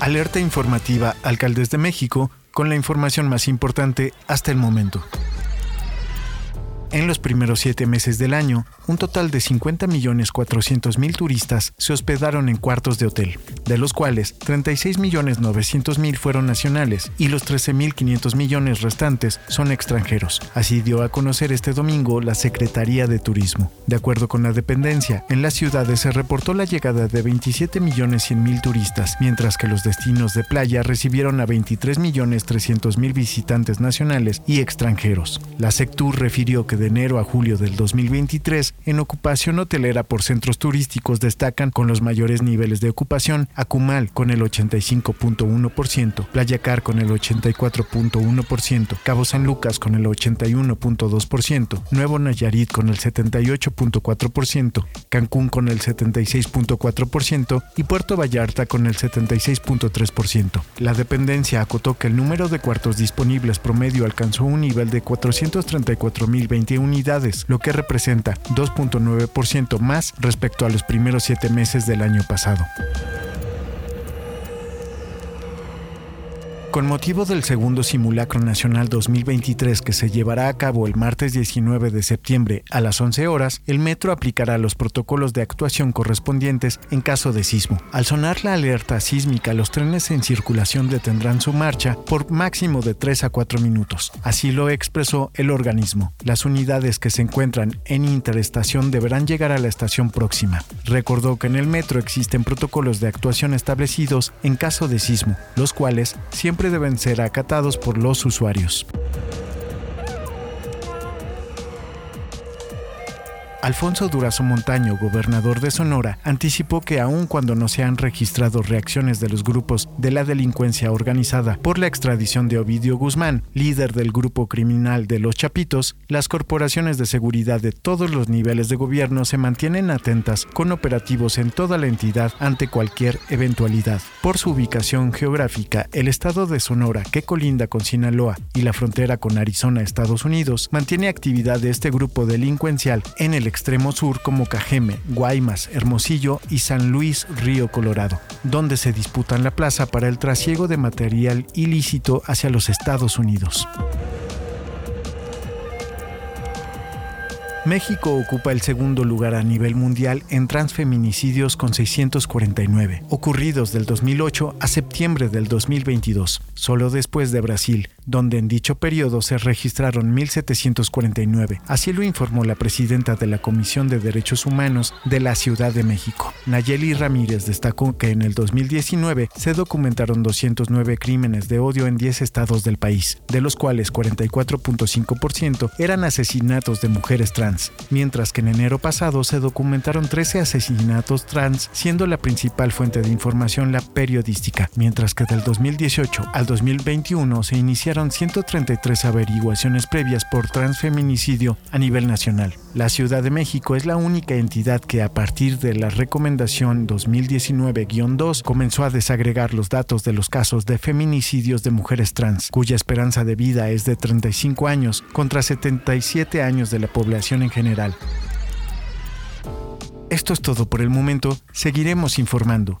Alerta informativa Alcaldes de México con la información más importante hasta el momento. En los primeros siete meses del año, un total de 50.400.000 turistas se hospedaron en cuartos de hotel, de los cuales 36.900.000 fueron nacionales y los 13.500 millones restantes son extranjeros. Así dio a conocer este domingo la Secretaría de Turismo. De acuerdo con la dependencia, en las ciudades se reportó la llegada de 27.100.000 turistas, mientras que los destinos de playa recibieron a 23.300.000 visitantes nacionales y extranjeros. La Sectur refirió que de enero a julio del 2023, en ocupación hotelera por centros turísticos destacan con los mayores niveles de ocupación Acumal con el 85.1%, Playa Car con el 84.1%, Cabo San Lucas con el 81.2%, Nuevo Nayarit con el 78.4%, Cancún con el 76.4% y Puerto Vallarta con el 76.3%. La dependencia acotó que el número de cuartos disponibles promedio alcanzó un nivel de 434.020 unidades, lo que representa 2.9% más respecto a los primeros siete meses del año pasado. Con motivo del segundo simulacro nacional 2023 que se llevará a cabo el martes 19 de septiembre a las 11 horas, el metro aplicará los protocolos de actuación correspondientes en caso de sismo. Al sonar la alerta sísmica, los trenes en circulación detendrán su marcha por máximo de 3 a 4 minutos. Así lo expresó el organismo. Las unidades que se encuentran en interestación deberán llegar a la estación próxima. Recordó que en el metro existen protocolos de actuación establecidos en caso de sismo, los cuales siempre deben ser acatados por los usuarios. Alfonso Durazo Montaño, gobernador de Sonora, anticipó que aun cuando no se han registrado reacciones de los grupos de la delincuencia organizada por la extradición de Ovidio Guzmán, líder del grupo criminal de Los Chapitos, las corporaciones de seguridad de todos los niveles de gobierno se mantienen atentas con operativos en toda la entidad ante cualquier eventualidad. Por su ubicación geográfica, el estado de Sonora, que colinda con Sinaloa y la frontera con Arizona, Estados Unidos, mantiene actividad de este grupo delincuencial en el extremo sur como Cajeme, Guaymas, Hermosillo y San Luis Río Colorado, donde se disputan la plaza para el trasiego de material ilícito hacia los Estados Unidos. México ocupa el segundo lugar a nivel mundial en transfeminicidios con 649, ocurridos del 2008 a septiembre del 2022, solo después de Brasil, donde en dicho periodo se registraron 1.749. Así lo informó la presidenta de la Comisión de Derechos Humanos de la Ciudad de México. Nayeli Ramírez destacó que en el 2019 se documentaron 209 crímenes de odio en 10 estados del país, de los cuales 44.5% eran asesinatos de mujeres trans, mientras que en enero pasado se documentaron 13 asesinatos trans, siendo la principal fuente de información la periodística, mientras que del 2018 al 2021 se iniciaron 133 averiguaciones previas por transfeminicidio a nivel nacional. La Ciudad de México es la única entidad que a partir de la recomendación 2019-2 comenzó a desagregar los datos de los casos de feminicidios de mujeres trans, cuya esperanza de vida es de 35 años contra 77 años de la en general. Esto es todo por el momento, seguiremos informando.